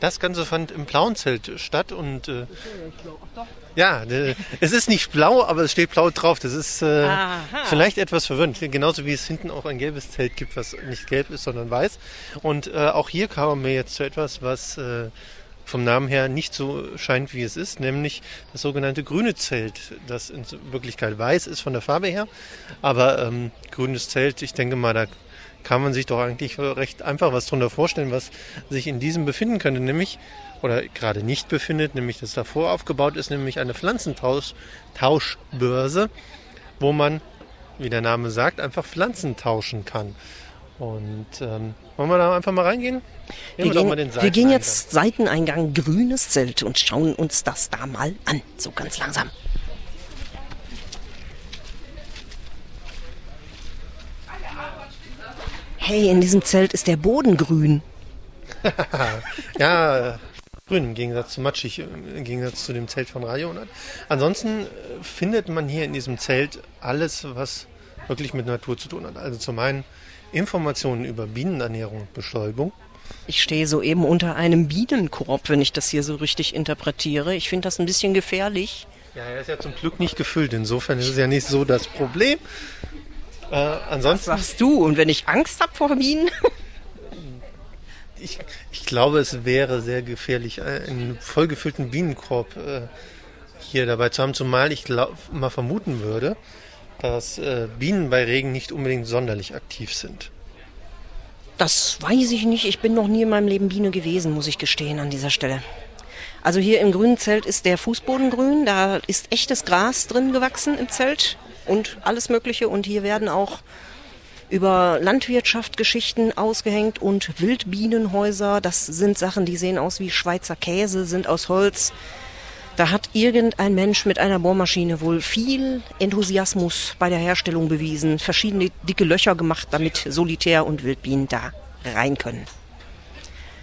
Das Ganze fand im blauen Zelt statt und äh, ja, äh, es ist nicht blau, aber es steht blau drauf. Das ist äh, vielleicht etwas verwirrend. Genauso wie es hinten auch ein gelbes Zelt gibt, was nicht gelb ist, sondern weiß. Und äh, auch hier kamen wir jetzt zu etwas, was äh, vom Namen her nicht so scheint, wie es ist, nämlich das sogenannte grüne Zelt, das in Wirklichkeit weiß ist von der Farbe her. Aber ähm, grünes Zelt, ich denke mal, da kann man sich doch eigentlich recht einfach was drunter vorstellen, was sich in diesem befinden könnte, nämlich oder gerade nicht befindet, nämlich das davor aufgebaut ist, nämlich eine Pflanzentauschbörse, wo man, wie der Name sagt, einfach Pflanzen tauschen kann. Und ähm, wollen wir da einfach mal reingehen? Wir, wir, gehen, wir gehen jetzt Seiteneingang grünes Zelt und schauen uns das da mal an, so ganz langsam. Hey, in diesem Zelt ist der Boden grün. ja, grün im Gegensatz zu matschig, im Gegensatz zu dem Zelt von Radio 100. Ansonsten äh, findet man hier in diesem Zelt alles, was wirklich mit Natur zu tun hat. Also zum einen Informationen über Bienenernährung und Bestäubung. Ich stehe soeben unter einem Bienenkorb, wenn ich das hier so richtig interpretiere. Ich finde das ein bisschen gefährlich. Ja, er ist ja zum Glück nicht gefüllt. Insofern ist es ja nicht so das Problem. Äh, ansonsten. Was sagst du? Und wenn ich Angst habe vor Bienen? ich, ich glaube, es wäre sehr gefährlich, einen vollgefüllten Bienenkorb äh, hier dabei zu haben, zumal ich glaub, mal vermuten würde, dass äh, Bienen bei Regen nicht unbedingt sonderlich aktiv sind. Das weiß ich nicht. Ich bin noch nie in meinem Leben Biene gewesen, muss ich gestehen an dieser Stelle. Also hier im grünen Zelt ist der Fußboden grün. Da ist echtes Gras drin gewachsen im Zelt und alles Mögliche. Und hier werden auch über Landwirtschaft Geschichten ausgehängt und Wildbienenhäuser. Das sind Sachen, die sehen aus wie Schweizer Käse, sind aus Holz. Da hat irgendein Mensch mit einer Bohrmaschine wohl viel Enthusiasmus bei der Herstellung bewiesen, verschiedene dicke Löcher gemacht, damit Solitär und Wildbienen da rein können.